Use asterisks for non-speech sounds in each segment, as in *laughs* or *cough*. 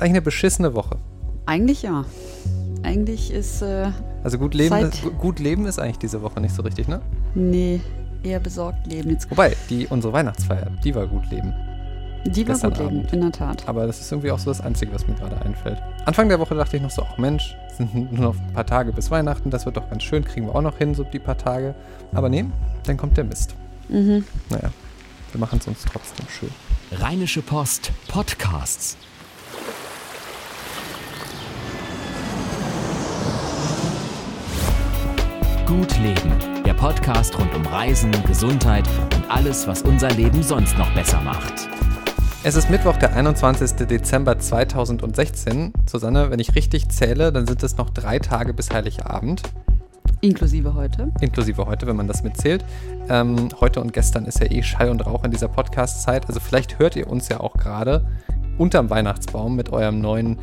Ist eigentlich eine beschissene Woche. Eigentlich ja. Eigentlich ist. Äh, also gut leben, ist, gut leben ist eigentlich diese Woche nicht so richtig, ne? Nee, eher besorgt leben. Jetzt Wobei, die, unsere Weihnachtsfeier, die war gut leben. Die war gut leben, in der Tat. Aber das ist irgendwie auch so das Einzige, was mir gerade einfällt. Anfang der Woche dachte ich noch so, ach Mensch, es sind nur noch ein paar Tage bis Weihnachten, das wird doch ganz schön, kriegen wir auch noch hin, so die paar Tage. Aber nee, dann kommt der Mist. Mhm. Naja, wir machen es uns trotzdem schön. Rheinische Post Podcasts. Gut Leben, der Podcast rund um Reisen, Gesundheit und alles, was unser Leben sonst noch besser macht. Es ist Mittwoch, der 21. Dezember 2016. Susanne, wenn ich richtig zähle, dann sind es noch drei Tage bis Heiligabend. Inklusive heute. Inklusive heute, wenn man das mitzählt. Ähm, heute und gestern ist ja eh Schall und Rauch in dieser Podcast-Zeit. Also vielleicht hört ihr uns ja auch gerade unterm Weihnachtsbaum mit eurem neuen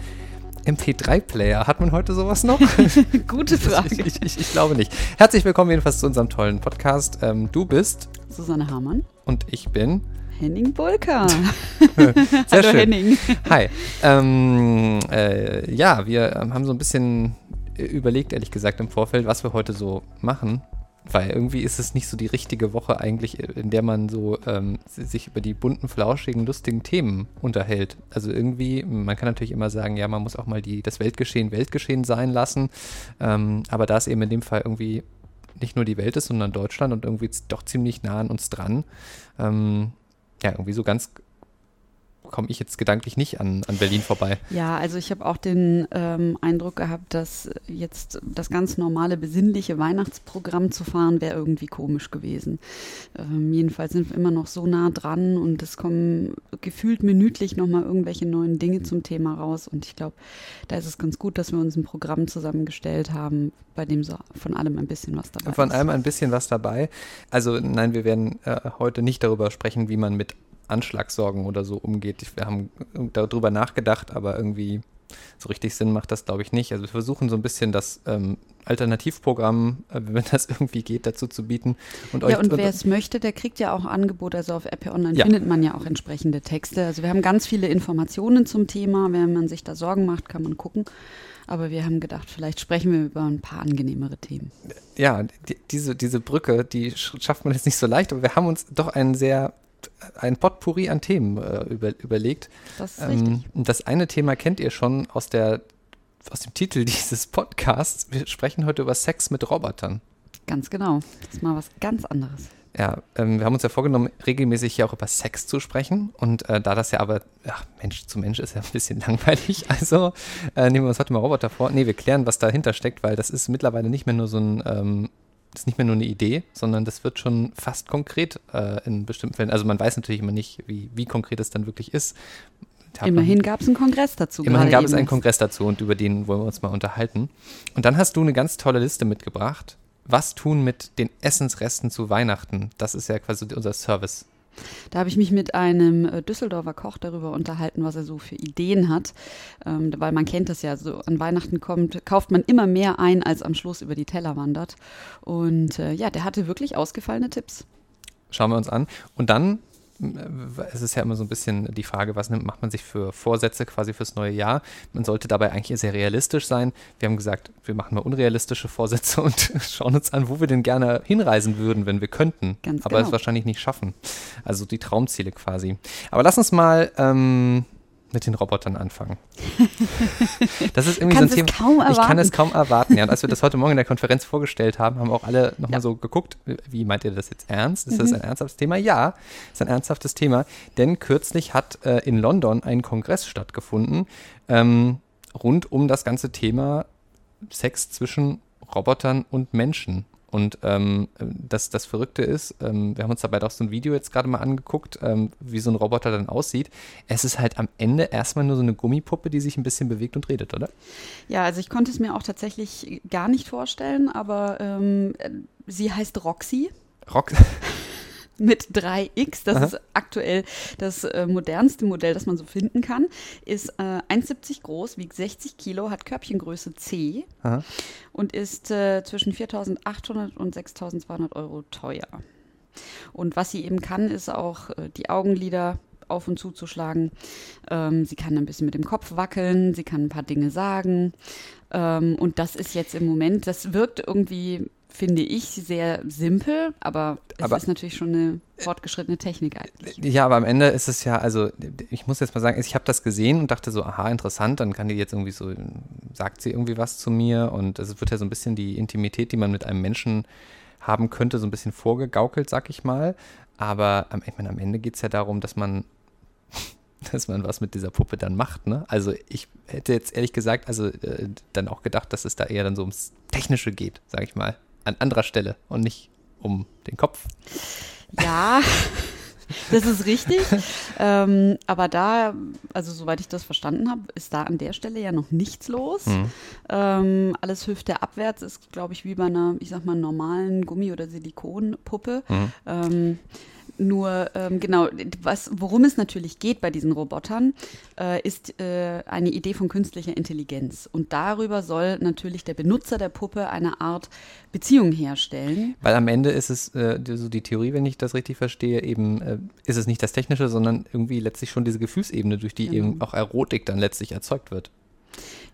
MP3-Player. Hat man heute sowas noch? *laughs* Gute Frage. Ich, ich, ich, glaube nicht. Herzlich willkommen jedenfalls zu unserem tollen Podcast. Ähm, du bist Susanne Hamann. Und ich bin Henning Bulka. *laughs* Sehr *laughs* Hallo schön. Henning. Hi. Ähm, äh, ja, wir ähm, haben so ein bisschen überlegt, ehrlich gesagt, im Vorfeld, was wir heute so machen. Weil irgendwie ist es nicht so die richtige Woche eigentlich, in der man so ähm, sich über die bunten, flauschigen, lustigen Themen unterhält. Also irgendwie, man kann natürlich immer sagen, ja, man muss auch mal die, das Weltgeschehen Weltgeschehen sein lassen. Ähm, aber da es eben in dem Fall irgendwie nicht nur die Welt ist, sondern Deutschland und irgendwie doch ziemlich nah an uns dran, ähm, ja, irgendwie so ganz komme ich jetzt gedanklich nicht an, an Berlin vorbei. Ja, also ich habe auch den ähm, Eindruck gehabt, dass jetzt das ganz normale, besinnliche Weihnachtsprogramm zu fahren, wäre irgendwie komisch gewesen. Ähm, jedenfalls sind wir immer noch so nah dran und es kommen gefühlt minütlich nochmal irgendwelche neuen Dinge zum Thema raus. Und ich glaube, da ist es ganz gut, dass wir uns ein Programm zusammengestellt haben, bei dem so von allem ein bisschen was dabei von ist. Von allem ein bisschen was dabei. Also nein, wir werden äh, heute nicht darüber sprechen, wie man mit Anschlagssorgen oder so umgeht. Wir haben darüber nachgedacht, aber irgendwie so richtig Sinn macht das, glaube ich, nicht. Also wir versuchen so ein bisschen das ähm, Alternativprogramm, äh, *laughs* wenn das irgendwie geht, dazu zu bieten. Und ja, und wer es möchte, der kriegt ja auch Angebote. Also auf App Online ja. findet man ja auch entsprechende Texte. Also wir haben ganz viele Informationen zum Thema. Wenn man sich da Sorgen macht, kann man gucken. Aber wir haben gedacht, vielleicht sprechen wir über ein paar angenehmere Themen. Ja, die, diese, diese Brücke, die schafft man jetzt nicht so leicht, aber wir haben uns doch einen sehr ein Potpourri an Themen äh, über, überlegt. Das ist ähm, richtig. Das eine Thema kennt ihr schon aus, der, aus dem Titel *laughs* dieses Podcasts. Wir sprechen heute über Sex mit Robotern. Ganz genau. Das ist mal was ganz anderes. Ja, ähm, wir haben uns ja vorgenommen, regelmäßig hier auch über Sex zu sprechen. Und äh, da das ja aber, ach, Mensch zu Mensch ist ja ein bisschen *laughs* langweilig. Also äh, nehmen wir uns heute mal Roboter vor. Nee, wir klären, was dahinter steckt, weil das ist mittlerweile nicht mehr nur so ein ähm, ist nicht mehr nur eine Idee, sondern das wird schon fast konkret äh, in bestimmten Fällen. Also man weiß natürlich immer nicht, wie, wie konkret es dann wirklich ist. Immerhin gab es einen Kongress dazu. Immerhin gab es einen Kongress dazu und über den wollen wir uns mal unterhalten. Und dann hast du eine ganz tolle Liste mitgebracht. Was tun mit den Essensresten zu Weihnachten? Das ist ja quasi unser Service. Da habe ich mich mit einem äh, Düsseldorfer Koch darüber unterhalten, was er so für Ideen hat. Ähm, weil man kennt das ja, so an Weihnachten kommt, kauft man immer mehr ein, als am Schluss über die Teller wandert. Und äh, ja, der hatte wirklich ausgefallene Tipps. Schauen wir uns an. Und dann es ist ja immer so ein bisschen die Frage, was nimmt, macht man sich für Vorsätze quasi fürs neue Jahr? Man sollte dabei eigentlich sehr realistisch sein. Wir haben gesagt, wir machen mal unrealistische Vorsätze *laughs* und schauen uns an, wo wir denn gerne hinreisen würden, wenn wir könnten. Ganz aber genau. es wahrscheinlich nicht schaffen. Also die Traumziele quasi. Aber lass uns mal ähm, mit den Robotern anfangen. *laughs* Das ist irgendwie so ein Thema. Kaum erwarten. Ich kann es kaum erwarten. Ja, und als wir das heute Morgen in der Konferenz vorgestellt haben, haben auch alle nochmal ja. so geguckt, wie meint ihr das jetzt ernst? Ist mhm. das ein ernsthaftes Thema? Ja, ist ein ernsthaftes Thema. Denn kürzlich hat äh, in London ein Kongress stattgefunden ähm, rund um das ganze Thema Sex zwischen Robotern und Menschen. Und ähm, das, das Verrückte ist, ähm, wir haben uns dabei auch so ein Video jetzt gerade mal angeguckt, ähm, wie so ein Roboter dann aussieht. Es ist halt am Ende erstmal nur so eine Gummipuppe, die sich ein bisschen bewegt und redet, oder? Ja, also ich konnte es mir auch tatsächlich gar nicht vorstellen, aber ähm, sie heißt Roxy. Roxy? *laughs* mit 3X, das Aha. ist aktuell das äh, modernste Modell, das man so finden kann, ist äh, 1,70 groß, wiegt 60 Kilo, hat Körbchengröße C Aha. und ist äh, zwischen 4.800 und 6.200 Euro teuer. Und was sie eben kann, ist auch äh, die Augenlider auf und zuzuschlagen. Ähm, sie kann ein bisschen mit dem Kopf wackeln, sie kann ein paar Dinge sagen. Ähm, und das ist jetzt im Moment, das wirkt irgendwie finde ich, sehr simpel, aber es aber, ist natürlich schon eine fortgeschrittene Technik eigentlich. Ja, aber am Ende ist es ja, also ich muss jetzt mal sagen, ich habe das gesehen und dachte so, aha, interessant, dann kann die jetzt irgendwie so, sagt sie irgendwie was zu mir und es wird ja so ein bisschen die Intimität, die man mit einem Menschen haben könnte, so ein bisschen vorgegaukelt, sag ich mal. Aber ich meine, am Ende geht es ja darum, dass man *laughs* dass man was mit dieser Puppe dann macht. Ne? Also ich hätte jetzt ehrlich gesagt, also äh, dann auch gedacht, dass es da eher dann so ums Technische geht, sag ich mal an anderer Stelle und nicht um den Kopf. Ja, *laughs* das ist richtig. *laughs* ähm, aber da, also soweit ich das verstanden habe, ist da an der Stelle ja noch nichts los. Mhm. Ähm, alles Hüfte abwärts ist, glaube ich, wie bei einer, ich sag mal, normalen Gummi- oder Silikonpuppe. Mhm. Ähm, nur ähm, genau, was, worum es natürlich geht bei diesen Robotern, äh, ist äh, eine Idee von künstlicher Intelligenz. Und darüber soll natürlich der Benutzer der Puppe eine Art Beziehung herstellen. Weil am Ende ist es, äh, so die Theorie, wenn ich das richtig verstehe, eben äh, ist es nicht das Technische, sondern irgendwie letztlich schon diese Gefühlsebene, durch die genau. eben auch Erotik dann letztlich erzeugt wird.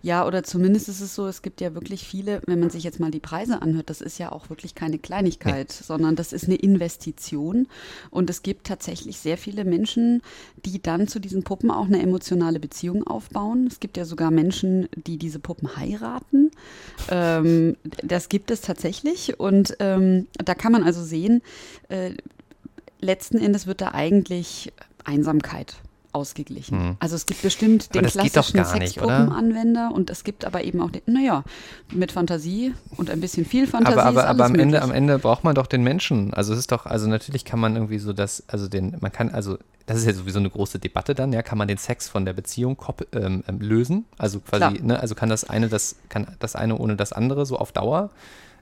Ja, oder zumindest ist es so, es gibt ja wirklich viele, wenn man sich jetzt mal die Preise anhört, das ist ja auch wirklich keine Kleinigkeit, nee. sondern das ist eine Investition. Und es gibt tatsächlich sehr viele Menschen, die dann zu diesen Puppen auch eine emotionale Beziehung aufbauen. Es gibt ja sogar Menschen, die diese Puppen heiraten. Ähm, das gibt es tatsächlich. Und ähm, da kann man also sehen, äh, letzten Endes wird da eigentlich Einsamkeit ausgeglichen. Hm. Also es gibt bestimmt den klassischen Sexgruppenanwender und es gibt aber eben auch den, naja, mit Fantasie und ein bisschen viel Fantasie. Aber, aber, aber am Ende, am Ende braucht man doch den Menschen. Also es ist doch, also natürlich kann man irgendwie so das, also den, man kann, also das ist ja sowieso eine große Debatte dann, ja, kann man den Sex von der Beziehung ähm, ähm, lösen? Also quasi, ne, also kann das eine, das, kann das eine ohne das andere, so auf Dauer?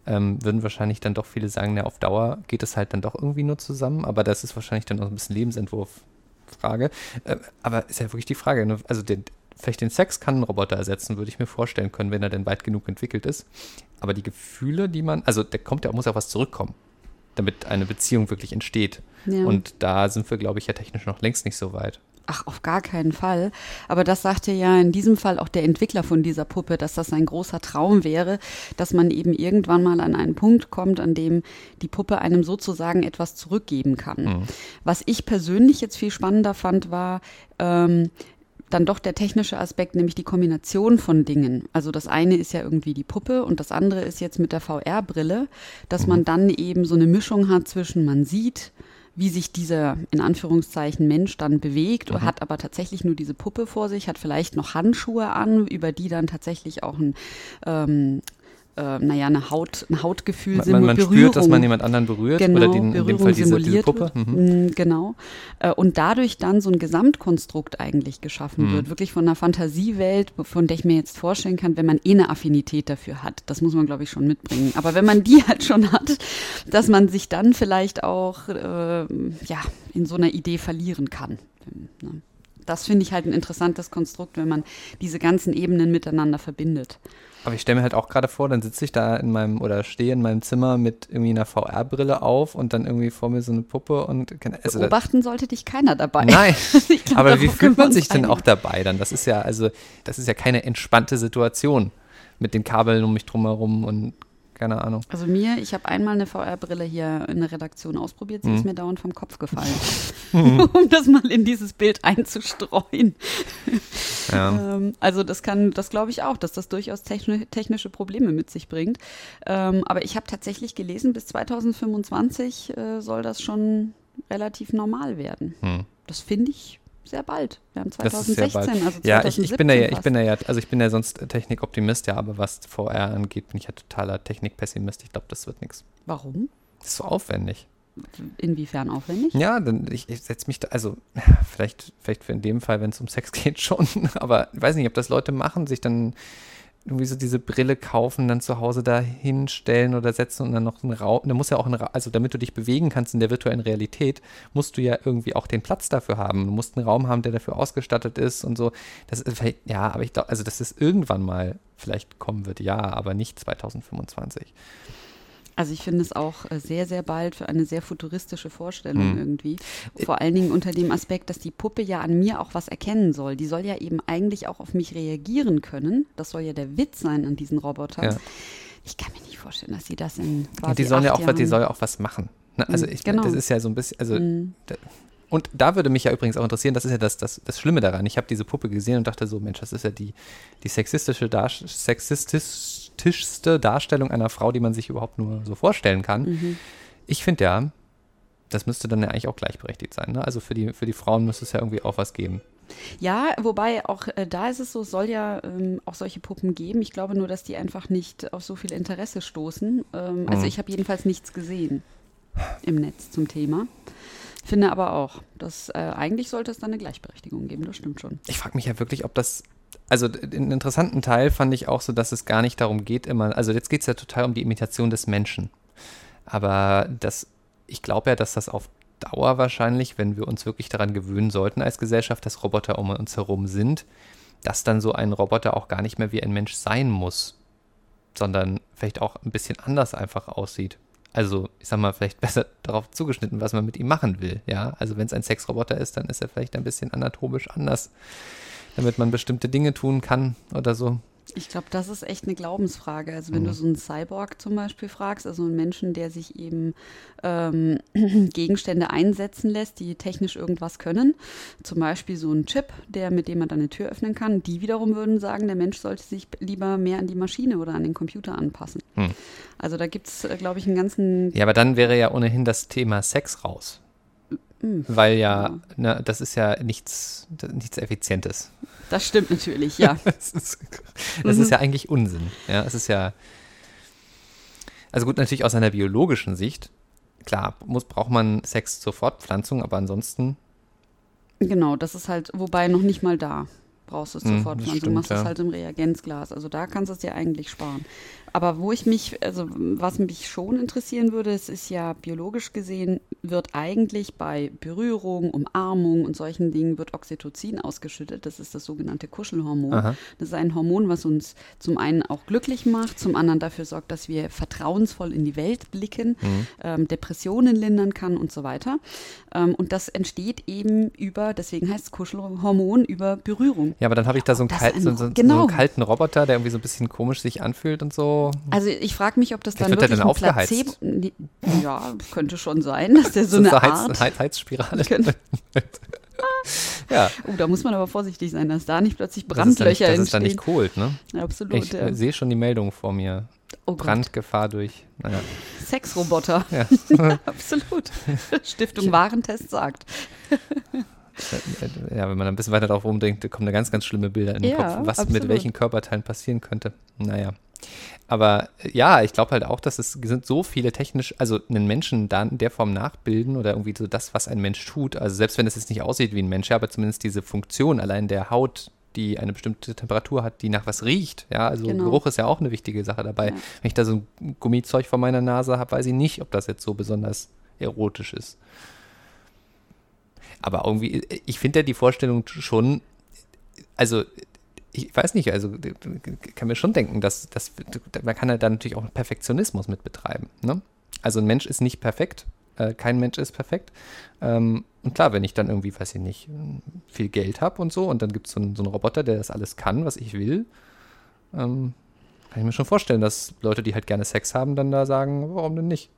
Ähm, würden wahrscheinlich dann doch viele sagen, ja, auf Dauer geht es halt dann doch irgendwie nur zusammen, aber das ist wahrscheinlich dann auch ein bisschen Lebensentwurf Frage. Äh, aber ist ja wirklich die Frage, ne? also den, vielleicht den Sex kann ein Roboter ersetzen, würde ich mir vorstellen können, wenn er denn weit genug entwickelt ist. Aber die Gefühle, die man, also da kommt ja, muss ja was zurückkommen, damit eine Beziehung wirklich entsteht. Ja. Und da sind wir, glaube ich, ja technisch noch längst nicht so weit. Ach, auf gar keinen Fall. Aber das sagte ja in diesem Fall auch der Entwickler von dieser Puppe, dass das ein großer Traum wäre, dass man eben irgendwann mal an einen Punkt kommt, an dem die Puppe einem sozusagen etwas zurückgeben kann. Mhm. Was ich persönlich jetzt viel spannender fand, war, ähm, dann doch der technische Aspekt, nämlich die Kombination von Dingen. Also das eine ist ja irgendwie die Puppe und das andere ist jetzt mit der VR-Brille, dass man mhm. dann eben so eine Mischung hat zwischen man sieht, wie sich dieser in Anführungszeichen Mensch dann bewegt, mhm. hat aber tatsächlich nur diese Puppe vor sich, hat vielleicht noch Handschuhe an, über die dann tatsächlich auch ein ähm, äh, naja, eine Haut, ein Hautgefühl man, man, man spürt, dass man jemand anderen berührt genau, oder den, in dem Fall diese, diese Puppe. Mhm. Mm, genau. Äh, und dadurch dann so ein Gesamtkonstrukt eigentlich geschaffen mhm. wird. Wirklich von einer Fantasiewelt, von der ich mir jetzt vorstellen kann, wenn man eh eine Affinität dafür hat. Das muss man, glaube ich, schon mitbringen. Aber wenn man die *laughs* halt schon hat, dass man sich dann vielleicht auch äh, ja, in so einer Idee verlieren kann. Ne? Das finde ich halt ein interessantes Konstrukt, wenn man diese ganzen Ebenen miteinander verbindet. Aber ich stelle mir halt auch gerade vor, dann sitze ich da in meinem oder stehe in meinem Zimmer mit irgendwie einer VR-Brille auf und dann irgendwie vor mir so eine Puppe und also beobachten sollte dich keiner dabei. Nein, *laughs* glaub, aber wie fühlt man sich denn auch dabei dann? Das ist ja also das ist ja keine entspannte Situation mit den Kabeln um mich drumherum und keine Ahnung. Also mir, ich habe einmal eine VR-Brille hier in der Redaktion ausprobiert, sie mhm. ist mir dauernd vom Kopf gefallen. *laughs* *laughs* um das mal in dieses Bild einzustreuen. Ja. *laughs* ähm, also das kann, das glaube ich auch, dass das durchaus techni technische Probleme mit sich bringt. Ähm, aber ich habe tatsächlich gelesen, bis 2025 äh, soll das schon relativ normal werden. Mhm. Das finde ich sehr bald. Wir haben 2016, also 2017 Ja, ich, ich bin ja, ich bin ja, also ich bin ja sonst Technikoptimist, ja, aber was VR angeht, bin ich ja totaler Technikpessimist. Ich glaube, das wird nichts. Warum? Das ist so aufwendig. Inwiefern aufwendig? Ja, dann ich, ich setze mich da, also *laughs* vielleicht, vielleicht für in dem Fall, wenn es um Sex *laughs* geht, schon, aber ich weiß nicht, ob das Leute machen, sich dann irgendwie so diese Brille kaufen, dann zu Hause da hinstellen oder setzen und dann noch einen Raum, da muss ja auch ein Raum, also damit du dich bewegen kannst in der virtuellen Realität, musst du ja irgendwie auch den Platz dafür haben. Du musst einen Raum haben, der dafür ausgestattet ist und so. Das ist vielleicht, ja, aber ich glaube, also dass es irgendwann mal vielleicht kommen wird, ja, aber nicht 2025. Also ich finde es auch äh, sehr, sehr bald für eine sehr futuristische Vorstellung Hm. irgendwie. Vor allen Dingen unter dem Aspekt, dass die Puppe ja an mir auch was erkennen soll. Die soll ja eben eigentlich auch auf mich reagieren können. Das soll ja der Witz sein an diesen Robotern. Ja. Ich kann mir nicht vorstellen, dass sie das in quasi die sollen ja auch, was- die Jahren- soll ja auch was machen. Ne? Also Mhm, ich, genau. das ist ja so ein bisschen, also Mhm. da, und da würde mich ja übrigens auch interessieren, das ist ja das, das, das Schlimme daran. Ich habe diese Puppe gesehen und dachte so, Mensch, das ist ja die, die sexistische Dar sexistischste Darstellung einer Frau, die man sich überhaupt nur so vorstellen kann. Mhm. Ich finde ja, das müsste dann ja eigentlich auch gleichberechtigt sein. Ne? Also für die, für die Frauen müsste es ja irgendwie auch was geben. Ja, wobei auch äh, da ist es so, es soll ja ähm, auch solche Puppen geben. Ich glaube nur, dass die einfach nicht auf so viel Interesse stoßen. Ähm, Also Mhm. ich habe jedenfalls nichts gesehen im Netz zum Thema. Finde aber auch, dass äh, eigentlich sollte es da eine Gleichberechtigung geben, das stimmt schon. Ich frage mich ja wirklich, ob das. Also den interessanten Teil fand ich auch so, dass es gar nicht darum geht, immer. Also jetzt geht es ja total um die Imitation des Menschen. Aber das, ich glaube ja, dass das auf Dauer wahrscheinlich, wenn wir uns wirklich daran gewöhnen sollten als Gesellschaft, dass Roboter um uns herum sind, dass dann so ein Roboter auch gar nicht mehr wie ein Mensch sein muss, sondern vielleicht auch ein bisschen anders einfach aussieht. Also, ich sag mal, vielleicht *laughs* besser darauf zugeschnitten, was man mit ihm machen will. Ja, also wenn es ein Sexroboter ist, dann ist er vielleicht ein bisschen anatomisch anders, damit man bestimmte Dinge tun kann oder so. Ich glaube, das ist echt eine Glaubensfrage. Also wenn Mhm. du so einen Cyborg zum Beispiel fragst, also einen Menschen, der sich eben ähm, *clears throat* Gegenstände einsetzen lässt, die technisch irgendwas können, zum Beispiel so ein Chip, der mit dem man dann eine Tür öffnen kann, die wiederum würden sagen, der Mensch sollte sich lieber mehr an die Maschine oder an den Computer anpassen. Hm. Also da gibt es, äh, glaube ich, einen ganzen Ja, aber dann wäre ja ohnehin das Thema Sex raus. Hm. Weil ja, Ja. Ne, das ist ja nichts, nichts Effizientes. Das stimmt natürlich, ja. *laughs* Das ist, das ist ja eigentlich Unsinn. Ja, es ist ja. Also gut, natürlich aus einer biologischen Sicht. Klar, muss, braucht man Sex zur Fortpflanzung, aber ansonsten. Genau, das ist halt, wobei noch nicht mal da brauchst du es zur Hm, das Fortpflanzung. Du stimmt, machst es ja. halt im Reagenzglas. Also da kannst du es dir eigentlich sparen. Aber wo ich mich, also was mich schon interessieren würde, es ist ja biologisch gesehen, wird eigentlich bei Berührung, Umarmung und solchen Dingen wird Oxytocin ausgeschüttet. Das ist das sogenannte Kuschelhormon. Aha. Das ist ein Hormon, was uns zum einen auch glücklich macht, zum anderen dafür sorgt, dass wir vertrauensvoll in die Welt blicken, Mhm. ähm, Depressionen lindern kann und so weiter. Ähm, und das entsteht eben über, deswegen heißt es Kuschelhormon, über Berührung. Ja, aber dann habe ich da so einen, Das kalt, ein- so, so, so genau. einen kalten Roboter, der irgendwie so ein bisschen komisch sich anfühlt und so. Also ich frage mich, ob das dann wirklich ein aufgeheizt. Placebo... Ja, könnte schon sein, *laughs* dass der so eine Heiz, Art... Heiz, Heizspirale. Könnte- *laughs* ja, Oh, da muss man aber vorsichtig sein, dass da nicht plötzlich das ist dann nicht, Brandlöcher das ist dann entstehen. nicht cool, ne? Absolut, Ich ja. äh, sehe schon die Meldung vor mir. Oh Brandgefahr durch. Naja. Sexroboter. Ja. *laughs* Absolut. Stiftung Warentest sagt. Ja, wenn man ein bisschen weiter drauf rumdenkt, kommen da ganz, ganz schlimme Bilder in den Ja, Kopf, was mit absolut. welchen Körperteilen passieren könnte. Naja. Aber äh, ja, ich glaube halt auch, dass es sind so viele technisch, also einen Menschen dann in der Form nachbilden oder irgendwie so das, was ein Mensch tut. Also selbst wenn es jetzt nicht aussieht wie ein Mensch, ja, aber zumindest diese Funktion allein der Haut, die eine bestimmte Temperatur hat, die nach was riecht. Ja, also Genau. Geruch ist ja auch eine wichtige Sache dabei. Ja. Wenn ich da so ein Gummizeug vor meiner Nase habe, weiß ich nicht, ob das jetzt so besonders erotisch ist. Aber irgendwie, ich finde ja die Vorstellung schon, also ich weiß nicht, also kann mir schon denken, dass, dass man kann ja da natürlich auch Perfektionismus mit betreiben. Ne? Also ein Mensch ist nicht perfekt, äh, kein Mensch ist perfekt. Ähm, und klar, wenn ich dann irgendwie, weiß ich nicht, viel Geld habe und so, und dann gibt es so, einen- so einen Roboter, der das alles kann, was ich will, ähm, kann ich mir schon vorstellen, dass Leute, die halt gerne Sex haben, dann da sagen, warum denn nicht?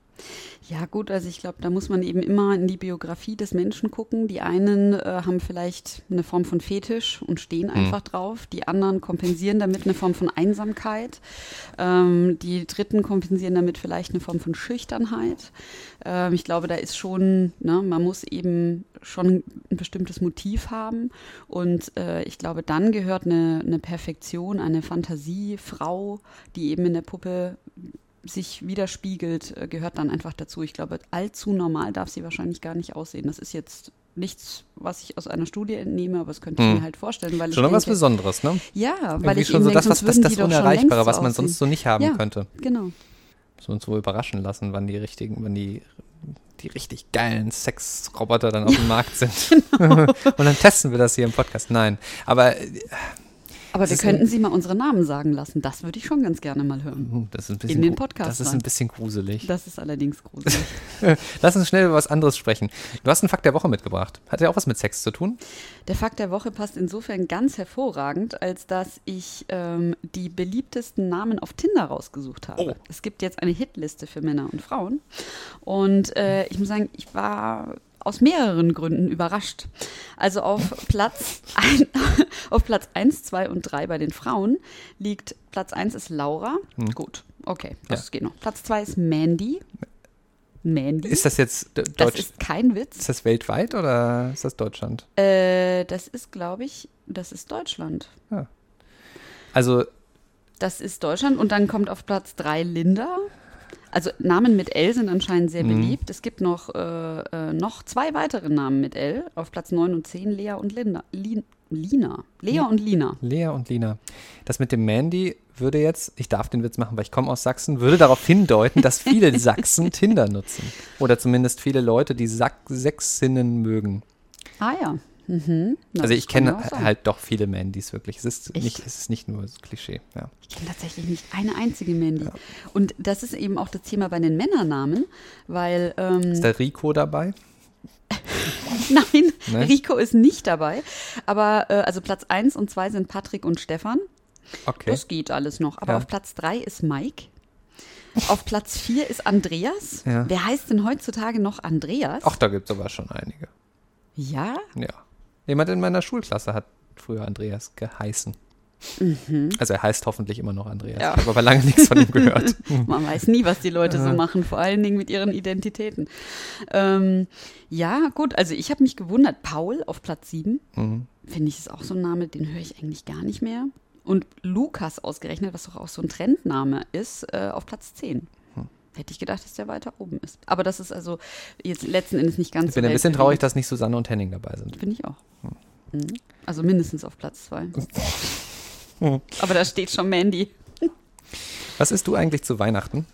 Ja gut, also ich glaube, da muss man eben immer in die Biografie des Menschen gucken. Die einen äh, haben vielleicht eine Form von Fetisch und stehen einfach drauf. Die anderen kompensieren damit eine Form von Einsamkeit. Ähm, die Dritten kompensieren damit vielleicht eine Form von Schüchternheit. Ähm, ich glaube, da ist schon, ne, man muss eben schon ein bestimmtes Motiv haben. Und äh, ich glaube, dann gehört eine, eine Perfektion, eine Fantasiefrau, die eben in der Puppe sich widerspiegelt, äh, gehört dann einfach dazu. Ich glaube, allzu normal darf sie wahrscheinlich gar nicht aussehen. Das ist jetzt nichts, was ich aus einer Studie entnehme, aber das könnte ich Hm. mir halt vorstellen, weil Schon noch was denke, Besonderes, ne? ja, weil Irgendwie ich schon so denke, das, was, das, das Unerreichbare, was man aussehen. sonst so nicht haben Ja. könnte. Genau. Müssen wir uns wohl überraschen lassen, wann die richtigen, wann die, die richtig geilen Sexroboter dann auf dem *laughs* Markt sind. Genau. *laughs* Und dann testen wir das hier im Podcast. Nein. Aber äh, Aber wir könnten Sie mal unsere Namen sagen lassen. Das würde ich schon ganz gerne mal hören. Hm, Das ist ein bisschen In den Podcast Das ist ein bisschen gruselig. Das ist allerdings gruselig. *laughs* Lass uns schnell über was anderes sprechen. Du hast einen Fakt der Woche mitgebracht. Hat ja auch was mit Sex zu tun? Der Fakt der Woche passt insofern ganz hervorragend, als dass ich ähm, die beliebtesten Namen auf Tinder rausgesucht habe. Oh. Es gibt jetzt eine Hitliste für Männer und Frauen. Und äh, ich muss sagen, ich war aus mehreren Gründen überrascht. Also auf Platz, ein, *laughs* auf Platz 1, 2 und 3 bei den Frauen liegt Platz 1 ist Laura. Gut, okay, das Ja. geht noch. Platz 2 ist Mandy. Mandy. Ist das jetzt d- das Deutsch? ist kein Witz. Ist das weltweit oder ist das Deutschland? Äh, das ist, glaube ich, das ist Deutschland. Also, Das ist Deutschland und dann kommt auf Platz 3 Linda. Also Namen mit L sind anscheinend sehr Mhm. beliebt. Es gibt noch, äh, äh, noch zwei weitere Namen mit L. Auf Platz 9 und 10 Lea und Linda. Lin, Lina. Lea und Lina. Lea und Lina. Das mit dem Mandy würde jetzt, ich darf den Witz machen, weil ich komme aus Sachsen, würde darauf hindeuten, dass viele *laughs* Sachsen Tinder nutzen. Oder zumindest viele Leute, die Sack Sächsinnen mögen. Ah ja. Mhm. Also ich kenne ja halt doch viele Mandys wirklich. Es ist, nicht, es ist nicht nur so Klischee. Ja. Ich kenne tatsächlich nicht eine einzige Mandy. Und das ist eben auch das Thema bei den Männernamen, weil ähm, Ist der Rico dabei? *laughs* Nein, Ne? Rico ist nicht dabei. Aber äh, also Platz 1 und 2 sind Patrick und Stefan. Okay. Das geht alles noch. Aber Ja. auf Platz 3 ist Mike. Auf Platz 4 ist Andreas. Ja. Wer heißt denn heutzutage noch Andreas? Ach, da gibt es aber schon einige. Ja? Ja. Jemand in meiner Schulklasse hat früher Andreas geheißen. Also er heißt hoffentlich immer noch Andreas. Mhm. Ja. Ich habe aber lange nichts von ihm gehört. *laughs* Man weiß nie, was die Leute so machen, vor allen Dingen mit ihren Identitäten. Ähm, ja, gut, also ich habe mich gewundert. Paul auf Platz 7, Mhm. finde ich, ist auch so ein Name, den höre ich eigentlich gar nicht mehr. Und Lukas ausgerechnet, was doch auch so ein Trendname ist, äh, auf Platz 10. Hätte ich gedacht, dass der weiter oben ist. Aber das ist also jetzt letzten Endes nicht ganz Ich bin so ein bisschen traurig, dass nicht Susanne und Henning dabei sind. Finde ich auch. Hm. Mhm. Also mindestens auf Platz 2. Hm. Aber da steht schon Mandy. Was isst du eigentlich zu Weihnachten?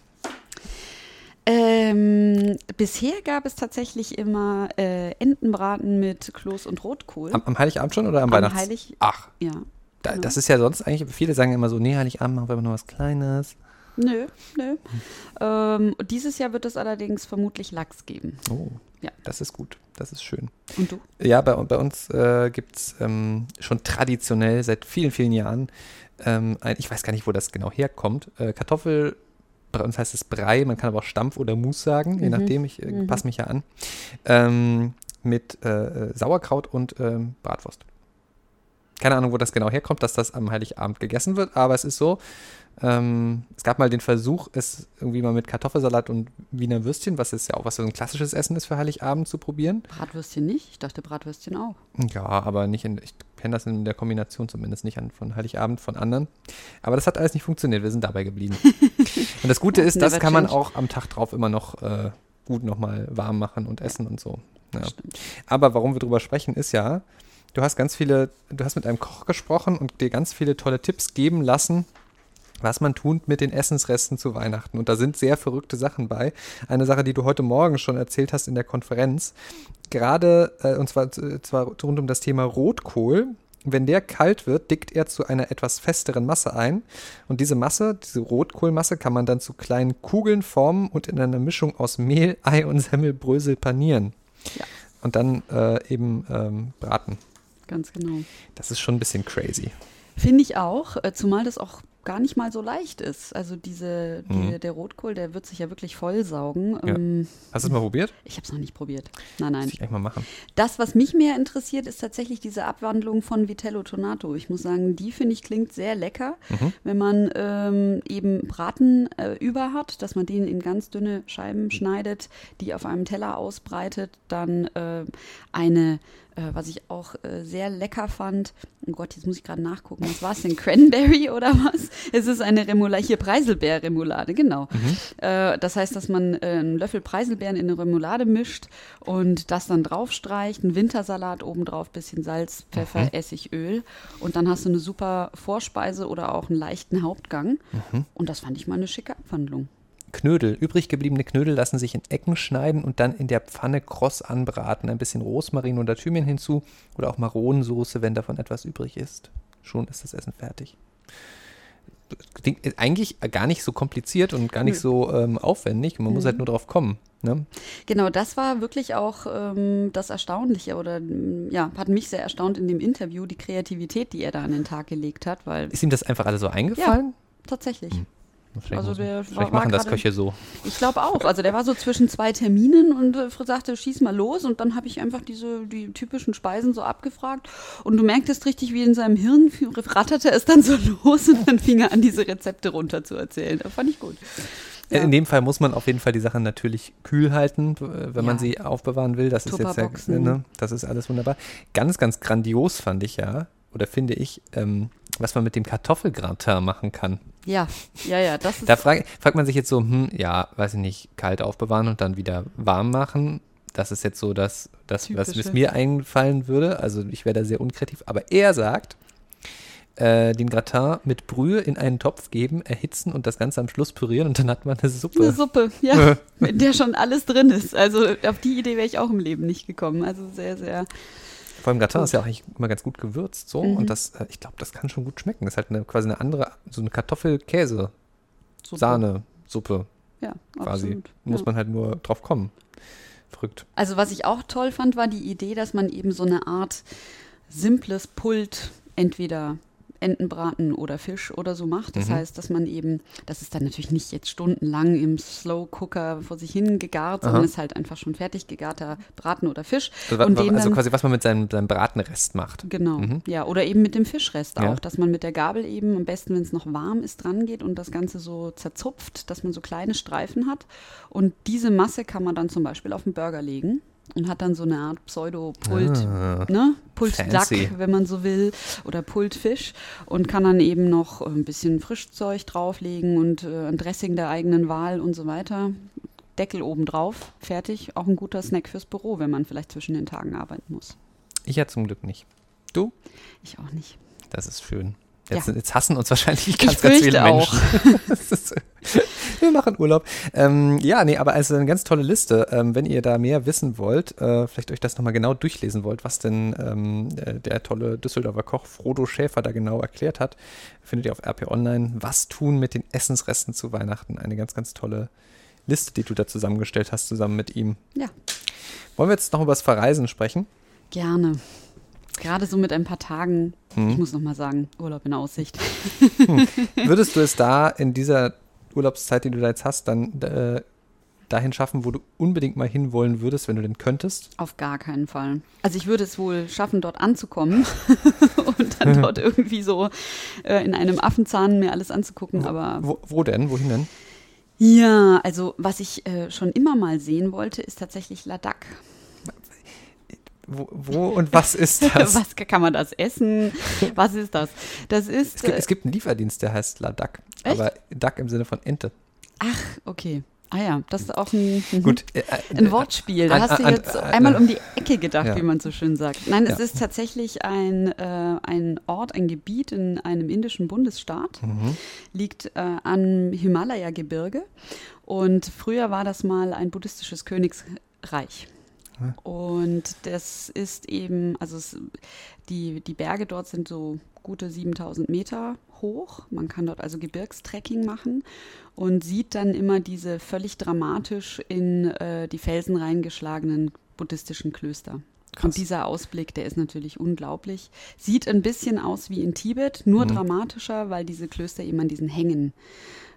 Ähm, bisher gab es tatsächlich immer äh, Entenbraten mit Kloß und Rotkohl. Am, am Heiligabend schon oder am, Am Weihnachts? Heilig- Ach, ja. da, genau. das ist ja sonst eigentlich, viele sagen immer so, nee, Heiligabend machen wir immer noch was Kleines. Nö, nö. Ähm, dieses Jahr wird es allerdings vermutlich Lachs geben. Oh, Ja. das ist gut, das ist schön. Und du? Ja, bei, bei uns äh, gibt es ähm, schon traditionell seit vielen, vielen Jahren, ähm, ein, ich weiß gar nicht, wo das genau herkommt, äh, Kartoffel, bei uns heißt es Brei, man kann aber auch Stampf oder Mousse sagen, je Mhm. nachdem, ich äh, Mhm. passe mich ja an, ähm, mit äh, Sauerkraut und ähm, Bratwurst. Keine Ahnung, wo das genau herkommt, dass das am Heiligabend gegessen wird, aber es ist so, ähm, es gab mal den Versuch, es irgendwie mal mit Kartoffelsalat und Wiener Würstchen, was ist ja auch was so ein klassisches Essen ist für Heiligabend, zu probieren. Bratwürstchen nicht? Ich dachte Bratwürstchen auch. Ja, aber nicht in, ich kenne das in der Kombination zumindest nicht an, von Heiligabend von anderen. Aber das hat alles nicht funktioniert, wir sind dabei geblieben. *laughs* Und das Gute ist, das kann man auch am Tag drauf immer noch äh, gut nochmal warm machen und essen und so. Ja. Aber warum wir drüber sprechen, ist ja, du hast ganz viele, du hast mit einem Koch gesprochen und dir ganz viele tolle Tipps geben lassen, was man tut mit den Essensresten zu Weihnachten. Und da sind sehr verrückte Sachen bei. Eine Sache, die du heute Morgen schon erzählt hast in der Konferenz, gerade, äh, und zwar, äh, zwar rund um das Thema Rotkohl. Wenn der kalt wird, dickt er zu einer etwas festeren Masse ein. Und diese Masse, diese Rotkohlmasse, kann man dann zu kleinen Kugeln formen und in einer Mischung aus Mehl, *laughs* Ei und Semmelbrösel panieren. Ja. Und dann äh, eben ähm, braten. Ganz genau. Das ist schon ein bisschen crazy. Finde ich auch, äh, zumal das auch gar nicht mal so leicht ist. Also diese, die, Mhm. der Rotkohl, der wird sich ja wirklich vollsaugen. Ja. Ähm, Hast du es mal probiert? ich habe es noch nicht probiert. Nein, nein. Muss ich mal machen. Das, was mich mehr interessiert, ist tatsächlich diese Abwandlung von Vitello Tonato. Ich muss sagen, die finde ich klingt sehr lecker, Mhm. wenn man ähm, eben Braten äh, über hat, dass man den in ganz dünne Scheiben schneidet, die auf einem Teller ausbreitet, dann äh, eine, äh, was ich auch äh, sehr lecker fand, oh Gott, jetzt muss ich gerade nachgucken, was war es denn, Cranberry oder was? Es ist eine Remoulade, hier Preiselbeer-Remoulade, genau. Äh, das heißt, dass man äh, einen Löffel Preiselbeeren in eine Remoulade mischt und das dann draufstreicht, einen Wintersalat obendrauf, bisschen Salz, Pfeffer, Essig, Öl. Und dann hast du eine super Vorspeise oder auch einen leichten Hauptgang. Und das fand ich mal eine schicke Abwandlung. Knödel. Übrig gebliebene Knödel lassen sich in Ecken schneiden und dann in der Pfanne kross anbraten. Ein bisschen Rosmarin oder Thymian hinzu oder auch Maronensoße, wenn davon etwas übrig ist. schon ist das Essen fertig. Klingt eigentlich gar nicht so kompliziert und gar nicht so ähm, aufwendig. Man muss Mhm. halt nur drauf kommen. Ne? Genau, das war wirklich auch ähm, das Erstaunliche oder ja, hat mich sehr erstaunt in dem Interview, die Kreativität, die er da an den Tag gelegt hat, weil Ist ihm das einfach alles so eingefallen? tatsächlich. Hm. Vielleicht Also der vielleicht machen das Köche so. Ich glaube auch. Also der war so zwischen zwei Terminen und äh, sagte, schieß mal los. Und dann habe ich einfach diese die typischen Speisen so abgefragt. Und du merktest richtig, wie in seinem Hirn ratterte es dann so *laughs* los und dann fing er an, diese Rezepte runter zu erzählen. Das fand ich gut. Ja. In dem Fall muss man auf jeden Fall die Sachen natürlich kühl halten, äh, wenn man Ja. sie aufbewahren will. Das ist jetzt ja, ne, das ist alles wunderbar. Ganz, ganz grandios fand ich ja, oder finde ich, ähm, was man mit dem Kartoffelgratin machen kann. Ja, ja, ja, das ist Da frag, fragt man sich jetzt so, hm, ja, weiß ich nicht, kalt aufbewahren und dann wieder warm machen. Das ist jetzt so das, das was Typische. mir einfallen würde. Also ich wäre da sehr unkreativ. Aber er sagt, äh, den Gratin mit Brühe in einen Topf geben, erhitzen und das Ganze am Schluss pürieren und dann hat man eine Suppe. eine Suppe, ja, *laughs* mit der schon alles drin ist. Also auf die Idee wäre ich auch im Leben nicht gekommen. Also sehr, sehr. Vor allem Gratin ist ja auch eigentlich immer ganz gut gewürzt so Mhm. und das, äh, ich glaube, das kann schon gut schmecken. Das ist halt eine, quasi eine andere, so eine Kartoffel-Käse-Sahne-Suppe Suppe. Ja, quasi. absolut. Muss ja. man halt nur drauf kommen. Verrückt. Also was ich auch toll fand, war die Idee, dass man eben so eine Art simples Pult entweder Entenbraten oder Fisch oder so macht. Das Mhm. heißt, dass man eben, das ist dann natürlich nicht jetzt stundenlang im Slow Cooker vor sich hin gegart, sondern ist halt einfach schon fertig gegarter Braten oder Fisch. Also, Und also dann- quasi, was man mit seinem, seinem Bratenrest macht. Genau, Mhm. ja, oder eben mit dem Fischrest Ja. auch, dass man mit der Gabel eben am besten, wenn es noch warm ist, dran geht und das Ganze so zerzupft, dass man so kleine Streifen hat. Und diese Masse kann man dann zum Beispiel auf den Burger legen und hat dann so eine Art Pseudo-Pult, Ah. ne? Pult Fancy. Duck, wenn man so will, oder Pult Fisch und kann dann eben noch ein bisschen Frischzeug drauflegen und äh, ein Dressing der eigenen Wahl und so weiter. Deckel oben drauf, fertig. Auch ein guter Snack fürs Büro, wenn man vielleicht zwischen den Tagen arbeiten muss. Ich ja zum Glück nicht. Du? Ich auch nicht. Das ist schön. Jetzt, Ja. jetzt hassen uns wahrscheinlich Ich ganz, ganz viele. Menschen. *laughs* Ist, wir machen Urlaub. Ähm, ja, nee, aber es ist eine ganz tolle Liste. Ähm, wenn ihr da mehr wissen wollt, äh, vielleicht euch das nochmal genau durchlesen wollt, was denn ähm, äh, der tolle Düsseldorfer Koch Frodo Schäfer da genau erklärt hat, findet ihr auf RP Online. Was tun mit den Essensresten zu Weihnachten? Eine ganz, ganz tolle Liste, die du da zusammengestellt hast, zusammen mit ihm. Ja. Wollen wir jetzt noch über das Verreisen sprechen? Gerne. Gerade so mit ein paar Tagen, Hm. ich muss noch mal sagen, Urlaub in Aussicht. Würdest du es da in dieser Urlaubszeit, die du da jetzt hast, dann äh, dahin schaffen, wo du unbedingt mal hinwollen würdest, wenn du denn könntest? Auf gar keinen Fall. Also ich würde es wohl schaffen, dort anzukommen *laughs* und dann dort irgendwie so äh, in einem Affenzahn mir alles anzugucken. Aber Wo, wo denn? Wohin denn? ja, also was ich äh, schon immer mal sehen wollte, ist tatsächlich Ladakh. Wo, wo und was ist *laughs* das? Was kann man das essen? Was ist das? Das ist. Es gibt, äh, es gibt einen Lieferdienst, der heißt Ladak. Echt? Aber Duck im Sinne von Ente. ach, okay. Ah ja, das ist auch ein, mhm. Gut. äh, Ein äh, Wortspiel. Da An- hast du an- jetzt an- einmal um die Ecke gedacht, Ja. wie man so schön sagt. Nein, es Ja. ist tatsächlich ein, äh, ein Ort, ein Gebiet in einem indischen Bundesstaat. Mhm. Liegt äh, am Himalaya-Gebirge. Und früher war das mal ein buddhistisches Königsreich. Und das ist eben, also es, die, die Berge dort sind so gute 7000 Meter hoch. Man kann dort also Gebirgstrekking machen und sieht dann immer diese völlig dramatisch in äh, die Felsen reingeschlagenen buddhistischen Klöster. Krass. Und dieser Ausblick, der ist natürlich unglaublich. Sieht ein bisschen aus wie in Tibet, nur Mhm. dramatischer, weil diese Klöster eben an diesen Hängen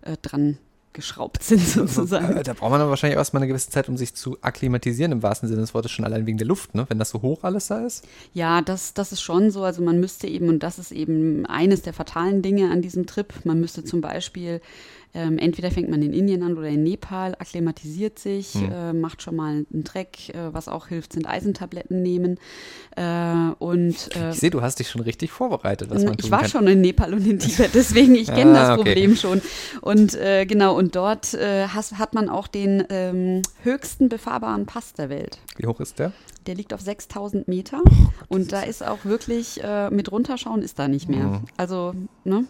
äh, dran geschraubt sind sozusagen. Äh, Da braucht man aber wahrscheinlich erstmal eine gewisse Zeit, um sich zu akklimatisieren, im wahrsten Sinne des Wortes, schon allein wegen der Luft, ne? wenn das so hoch alles da ist. Ja, das, das ist schon so. Also man müsste eben, und das ist eben eines der fatalen Dinge an diesem Trip, man müsste zum Beispiel, ähm, entweder fängt man in Indien an oder in Nepal, akklimatisiert sich, Hm. äh, macht schon mal einen Trek, äh, was auch hilft, sind Eisentabletten nehmen. Äh, und äh, Ich sehe, du hast dich schon richtig vorbereitet, was man ich war kann. schon in Nepal und in Tibet, deswegen ich kenne Ah, das okay. Problem schon. Und äh, genau, und dort äh, has, hat man auch den ähm, höchsten befahrbaren Pass der Welt. Wie hoch ist der? Der liegt auf 6000 Meter Oh und da ist auch wirklich äh, mit runterschauen ist da nicht mehr. Mhm. Also, ne?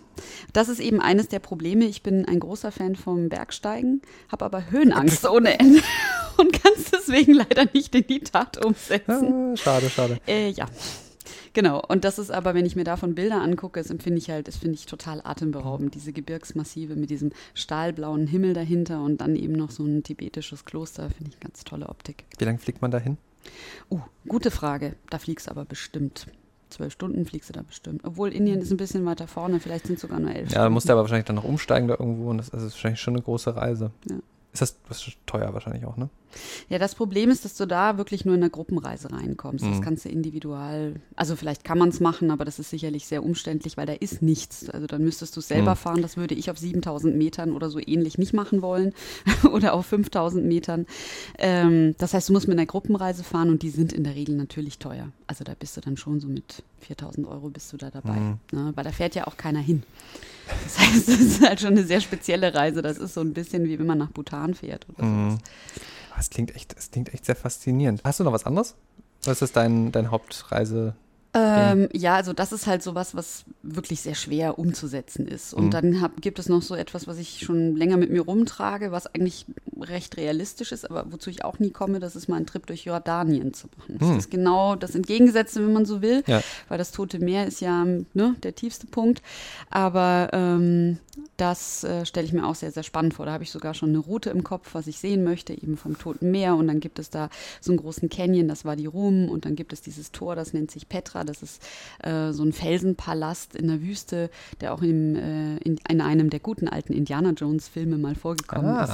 Das ist eben eines der Probleme. Ich bin ein großer Fan vom Bergsteigen, habe aber Höhenangst ohne *laughs* Ende und kann es deswegen leider nicht in die Tat umsetzen. Ah, schade, schade. Äh, ja. Genau, und das ist aber, wenn ich mir davon Bilder angucke, das empfinde ich halt, das finde ich total atemberaubend, diese Gebirgsmassive mit diesem stahlblauen Himmel dahinter und dann eben noch so ein tibetisches Kloster, finde ich ganz tolle Optik. Wie lange fliegt man dahin? Uh, gute Frage. Da fliegst aber bestimmt. Zwölf Stunden fliegst du da bestimmt. Obwohl Indien ist ein bisschen weiter vorne, vielleicht sind es sogar nur elf. Ja, musst du aber wahrscheinlich dann noch umsteigen da irgendwo und das, das ist wahrscheinlich schon eine große Reise. Ja. Ist das, das ist teuer wahrscheinlich auch, ne? Ja, das Problem ist, dass du da wirklich nur in einer Gruppenreise reinkommst. Das Mhm. kannst du individual, also vielleicht kann man es machen, aber das ist sicherlich sehr umständlich, weil da ist nichts. Also dann müsstest du selber Mhm. fahren. Das würde ich auf 7000 Metern oder so ähnlich nicht machen wollen *laughs* oder auf 5000 Metern. Ähm, das heißt, du musst mit einer Gruppenreise fahren und die sind in der Regel natürlich teuer. Also da bist du dann schon so mit 4000 Euro bist du da dabei. Mhm. Ne? Weil da fährt ja auch keiner hin. Das heißt, es ist halt schon eine sehr spezielle Reise. Das ist so ein bisschen wie wenn man nach Bhutan fährt oder Mhm. sowas. Das klingt echt, das klingt echt sehr faszinierend. Hast du noch was anderes? Was ist dein, dein Hauptreise? Ähm, ja, also das ist halt sowas, was wirklich sehr schwer umzusetzen ist. Und Mhm. dann hab, gibt es noch so etwas, was ich schon länger mit mir rumtrage, was eigentlich recht realistisch ist, aber wozu ich auch nie komme, das ist mal ein Trip durch Jordanien zu machen. Das Hm. ist genau das Entgegengesetzte, wenn man so will, Ja. weil das Tote Meer ist ja ne, der tiefste Punkt. Aber ähm, das äh, stelle ich mir auch sehr, sehr spannend vor. Da habe ich sogar schon eine Route im Kopf, was ich sehen möchte, eben vom Toten Meer. Und dann gibt es da so einen großen Canyon, das war die Rum. Und dann gibt es dieses Tor, das nennt sich Petra. Das ist äh, so ein Felsenpalast in der Wüste, der auch im, äh, in, in einem der guten alten Indiana Jones-Filme mal vorgekommen ist.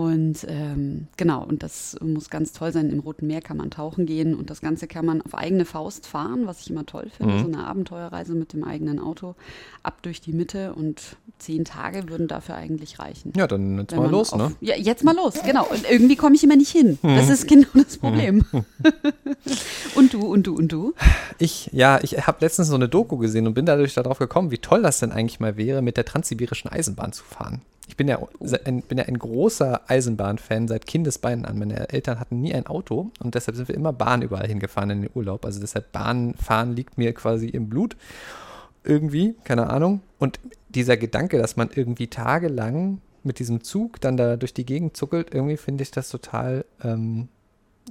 Und ähm, genau, und das muss ganz toll sein. Im Roten Meer kann man tauchen gehen und das Ganze kann man auf eigene Faust fahren, was ich immer toll finde. Mhm. So eine Abenteuerreise mit dem eigenen Auto ab durch die Mitte und zehn Tage würden dafür eigentlich reichen. ja, dann jetzt mal los, auf, ne? Ja, jetzt mal los, genau. Und irgendwie komme ich immer nicht hin. Das ist genau das Problem. *laughs* und du, und du, und du? Ich, ja, ich habe letztens so eine Doku gesehen und bin dadurch darauf gekommen, wie toll das denn eigentlich mal wäre, mit der transsibirischen Eisenbahn zu fahren. Ich bin ja ein, bin ja ein großer Eisenbahnfan seit Kindesbeinen an. Meine Eltern hatten nie ein Auto und deshalb sind wir immer Bahn überall hingefahren in den Urlaub. Also deshalb Bahnfahren liegt mir quasi im Blut. Irgendwie, keine Ahnung. Und dieser Gedanke, dass man irgendwie tagelang mit diesem Zug dann da durch die Gegend zuckelt, irgendwie finde ich das total ähm,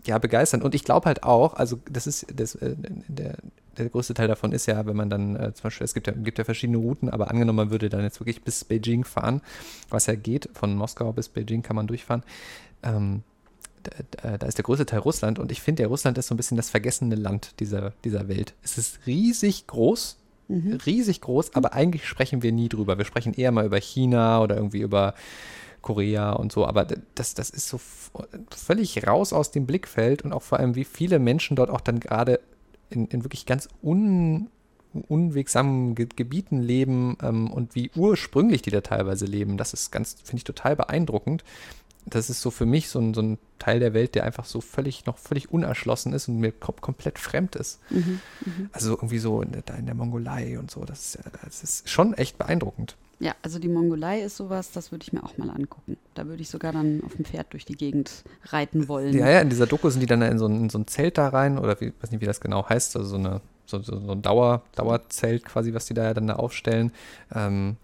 ja, begeisternd. Und ich glaube halt auch, also das ist das, äh, der, der größte Teil davon ist ja, wenn man dann äh, zum Beispiel, es gibt ja, gibt ja verschiedene Routen, aber angenommen, man würde dann jetzt wirklich bis Beijing fahren, was ja geht, von Moskau bis Beijing kann man durchfahren. Ähm, da, da- ist der größte Teil Russland und ich finde, ja, Russland ist so ein bisschen das vergessene Land dieser, dieser Welt. Es ist riesig groß, riesig groß, aber eigentlich sprechen wir nie drüber. Wir sprechen eher mal über China oder irgendwie über Korea und so, aber das, das ist so völlig raus aus dem Blickfeld und auch vor allem, wie viele Menschen dort auch dann gerade in, in wirklich ganz un, unwegsamen Ge Gebieten leben ähm, und wie ursprünglich die da teilweise leben. Das ist ganz, finde ich total beeindruckend. Das ist so für mich so ein, so ein Teil der Welt, der einfach so völlig, noch völlig unerschlossen ist und mir kom komplett fremd ist. Mhm, Also irgendwie so in der, da in der Mongolei und so. Das ist, das ist schon echt beeindruckend. Ja, also die Mongolei ist sowas, das würde ich mir auch mal angucken. Da würde ich sogar dann auf dem Pferd durch die Gegend reiten wollen. Ja, ja, in dieser Doku sind die dann in so ein, in so ein Zelt da rein oder wie, weiß nicht, wie das genau heißt, also so, eine, so, so, so ein Dauer, Dauerzelt quasi, was die da ja dann da aufstellen. Ähm,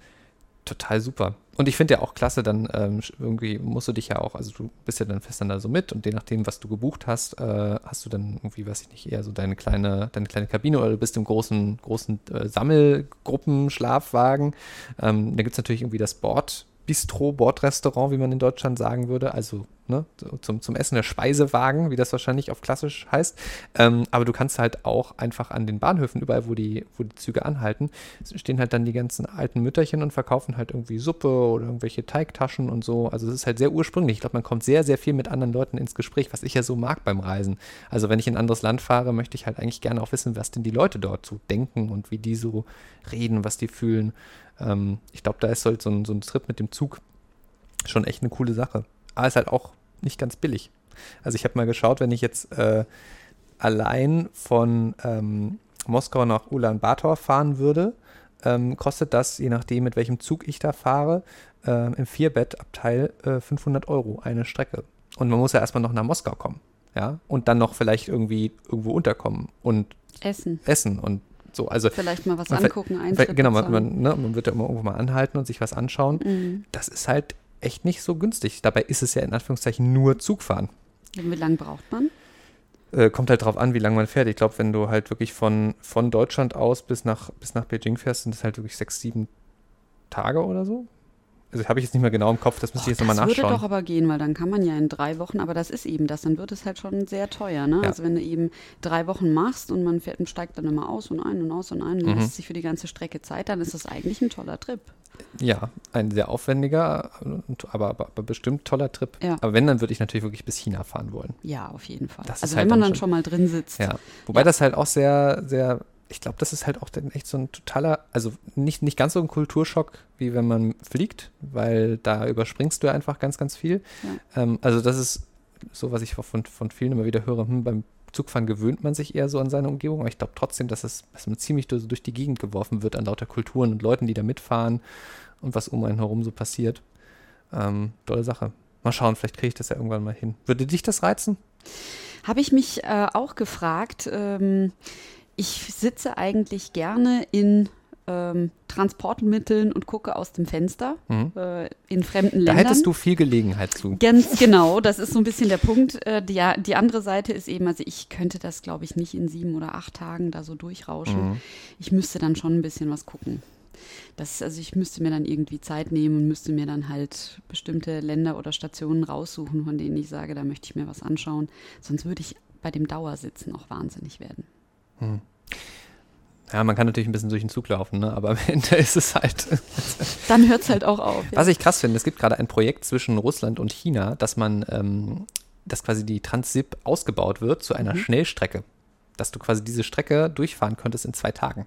total super. Und ich finde ja auch klasse, dann ähm, irgendwie musst du dich ja auch, also du bist ja dann fest dann da so mit und je nachdem, was du gebucht hast, äh, hast du dann irgendwie, weiß ich nicht, eher so deine kleine, deine kleine Kabine oder du bist im großen, großen äh, Sammelgruppen-Schlafwagen. Ähm, da gibt es natürlich irgendwie das Bord. Bistro, Bordrestaurant, wie man in Deutschland sagen würde, also ne, zum, zum Essen der Speisewagen, wie das wahrscheinlich auf klassisch heißt. Ähm, aber du kannst halt auch einfach an den Bahnhöfen, überall, wo die, wo die Züge anhalten, stehen halt dann die ganzen alten Mütterchen und verkaufen halt irgendwie Suppe oder irgendwelche Teigtaschen und so. Also es ist halt sehr ursprünglich. Ich glaube, man kommt sehr, sehr viel mit anderen Leuten ins Gespräch, was ich ja so mag beim Reisen. Also wenn ich in ein anderes Land fahre, möchte ich halt eigentlich gerne auch wissen, was denn die Leute dort so denken und wie die so reden, was die fühlen. Ähm, ich glaube, da ist halt so ein, so ein Trip mit dem Zug schon echt eine coole Sache. Aber ist halt auch nicht ganz billig. Also ich habe mal geschaut, wenn ich jetzt äh, allein von ähm, Moskau nach Ulaanbaatar fahren würde, ähm, kostet das, je nachdem, mit welchem Zug ich da fahre, ähm, im Vierbettabteil äh, 500 Euro eine Strecke. Und man muss ja erstmal noch nach Moskau kommen. Ja, und dann noch vielleicht irgendwie irgendwo unterkommen und Essen. essen und so. Also Vielleicht mal was ver- angucken, Eintritt genau, man, man, ne, man wird ja immer irgendwo mal anhalten und sich was anschauen. Mhm. Das ist halt echt nicht so günstig. Dabei ist es ja in Anführungszeichen nur Zugfahren. Wie lange braucht man? Äh, kommt halt drauf an, wie lange man fährt. Ich glaube, wenn du halt wirklich von, von Deutschland aus bis nach, bis nach Beijing fährst, sind das halt wirklich sechs, sieben Tage oder so. Also habe ich jetzt nicht mehr genau im Kopf, das müsste ich jetzt nochmal nachschauen. Das würde doch aber gehen, weil dann kann man ja in drei Wochen, aber das ist eben das, dann wird es halt schon sehr teuer. Ne? Ja. Also wenn du eben drei Wochen machst und man fährt und steigt dann immer aus und ein und aus und ein und Mhm. lässt sich für die ganze Strecke Zeit, dann ist das eigentlich ein toller Trip. Ja, ein sehr aufwendiger, aber, aber, aber bestimmt toller Trip. Ja. Aber wenn, dann würde ich natürlich wirklich bis China fahren wollen. Ja, auf jeden Fall. Das also halt wenn man dann schon- schon mal drin sitzt. Ja. Wobei das halt auch sehr, sehr, ich glaube, das ist halt auch dann echt so ein totaler, also nicht, nicht ganz so ein Kulturschock, wie wenn man fliegt, weil da überspringst du einfach ganz, ganz viel. Ähm, also das ist so, was ich von, von vielen immer wieder höre, hm, beim Zugfahren gewöhnt man sich eher so an seine Umgebung, aber ich glaube trotzdem, dass, es, dass man ziemlich durch, durch die Gegend geworfen wird an lauter Kulturen und Leuten, die da mitfahren und was um einen herum so passiert. Ähm, tolle Sache. Mal schauen, vielleicht kriege ich das ja irgendwann mal hin. Würde dich das reizen? Habe ich mich äh, auch gefragt. Ähm, ich sitze eigentlich gerne in ähm, Transportmitteln und gucke aus dem Fenster Mhm. äh, in fremden Da Ländern. hättest du viel Gelegenheit zu. Ganz genau, das ist so ein bisschen der Punkt. Äh, die, die andere Seite ist eben, also ich könnte das, glaube ich, nicht in sieben oder acht Tagen da so durchrauschen. Mhm. Ich müsste dann schon ein bisschen was gucken. Das, also ich müsste mir dann irgendwie Zeit nehmen und müsste mir dann halt bestimmte Länder oder Stationen raussuchen, von denen ich sage, da möchte ich mir was anschauen. Sonst würde ich bei dem Dauersitzen auch wahnsinnig werden. Ja, man kann natürlich ein bisschen durch den Zug laufen, ne? aber am *laughs* Ende ist es halt. *laughs* Dann hört es halt auch auf. Ja. Was ich krass finde, es gibt gerade ein Projekt zwischen Russland und China, dass man, ähm, dass quasi die Transip ausgebaut wird zu einer Mhm. Schnellstrecke. Dass du quasi diese Strecke durchfahren könntest in zwei Tagen.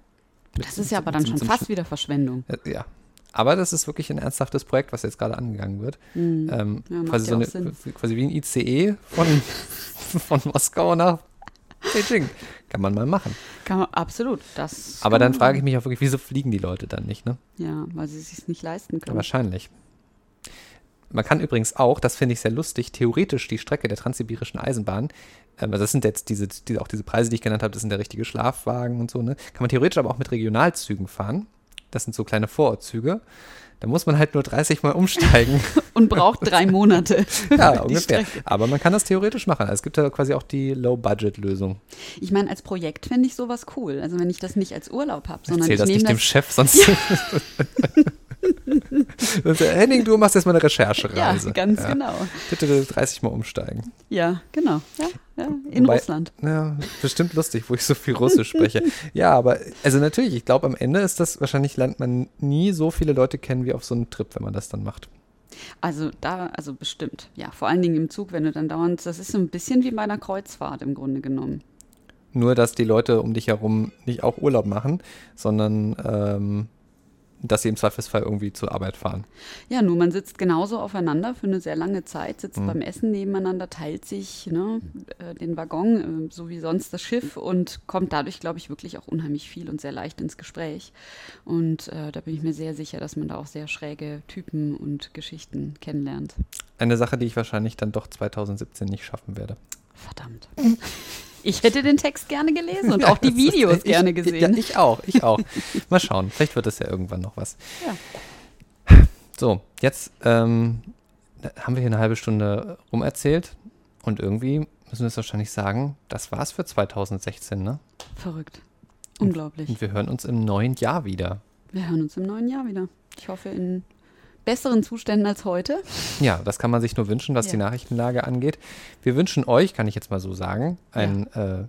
Mit- Das ist ja aber dann schon fast wieder Verschwendung. Äh, Ja. Aber das ist wirklich ein ernsthaftes Projekt, was jetzt gerade angegangen wird. Mhm. Ähm, Ja, quasi, so eine, quasi wie ein ICE von, *laughs* von Moskau nach Beijing. Kann man mal machen. Kann man, absolut. Das Aber dann frage ich mich auch wirklich, wieso fliegen die Leute dann nicht, ne? Ja, weil sie es sich nicht leisten Ja, können. wahrscheinlich. Man kann übrigens auch, das finde ich sehr lustig, theoretisch die Strecke der transsibirischen Eisenbahn, ähm, also das sind jetzt diese, diese, auch diese Preise, die ich genannt habe, das sind der richtige Schlafwagen und so, ne? Kann man theoretisch aber auch mit Regionalzügen fahren. Das sind so kleine Vorortzüge. Da muss man halt nur 30 Mal umsteigen. *laughs* Und braucht drei *laughs* Monate. ja, *laughs* ungefähr. Strecke. Aber man kann das theoretisch machen. Also es gibt da quasi auch die Low-Budget-Lösung. Ich meine, als Projekt finde ich sowas cool. Also wenn ich das nicht als Urlaub habe, sondern ich das nicht das. dem Chef, sonst. Äh, *laughs* Henning, du machst jetzt mal eine ja, Recherchereise. ganz Ja. genau. Bitte 30 Mal umsteigen. Ja, genau. Ja, ja, in Wobei- Russland. Ja, bestimmt lustig, wo ich so viel Russisch spreche. Ja, aber also natürlich, ich glaube, am Ende ist das, wahrscheinlich lernt man nie so viele Leute kennen wie auf so einem Trip, wenn man das dann macht. Also da, also bestimmt. Ja, vor allen Dingen im Zug, wenn du dann dauernd, das ist so ein bisschen wie bei einer Kreuzfahrt im Grunde genommen. Nur, dass die Leute um dich herum nicht auch Urlaub machen, sondern ähm, dass sie im Zweifelsfall irgendwie zur Arbeit fahren. Ja, nur man sitzt genauso aufeinander für eine sehr lange Zeit, sitzt Mhm. beim Essen nebeneinander, teilt sich ne, äh, den Waggon, äh, so wie sonst das Schiff und kommt dadurch, glaube ich, wirklich auch unheimlich viel und sehr leicht ins Gespräch. Und äh, da bin ich mir sehr sicher, dass man da auch sehr schräge Typen und Geschichten kennenlernt. Eine Sache, die ich wahrscheinlich dann doch 2017 nicht schaffen werde. Verdammt. *laughs* Ich hätte den Text gerne gelesen und auch die *laughs* Videos ich, gerne Ja, gesehen. ich auch, ich auch. Mal schauen, vielleicht wird es ja irgendwann noch was. Ja. So, jetzt ähm, haben wir hier eine halbe Stunde rumerzählt und irgendwie müssen wir es wahrscheinlich sagen, das war's für 2016, ne? Verrückt. Unglaublich. Und wir hören uns im neuen Jahr wieder. Wir hören uns im neuen Jahr wieder. Ich hoffe in besseren Zuständen als heute. Ja, das kann man sich nur wünschen, was Ja. die Nachrichtenlage angeht. Wir wünschen euch, kann ich jetzt mal so sagen, ein äh,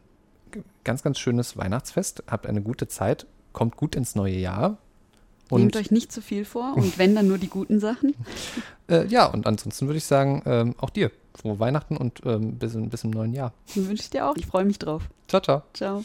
g- ganz, ganz schönes Weihnachtsfest. Habt eine gute Zeit, kommt gut ins neue Jahr. Nehmt Und euch nicht zu viel vor und wenn dann nur die guten Sachen. *laughs* äh, ja, und ansonsten würde ich sagen, ähm, auch dir frohe Weihnachten und ähm, bis, bis im neuen Jahr. Wünsche ich dir auch. Ich freue mich drauf. Ciao, ciao. Ciao.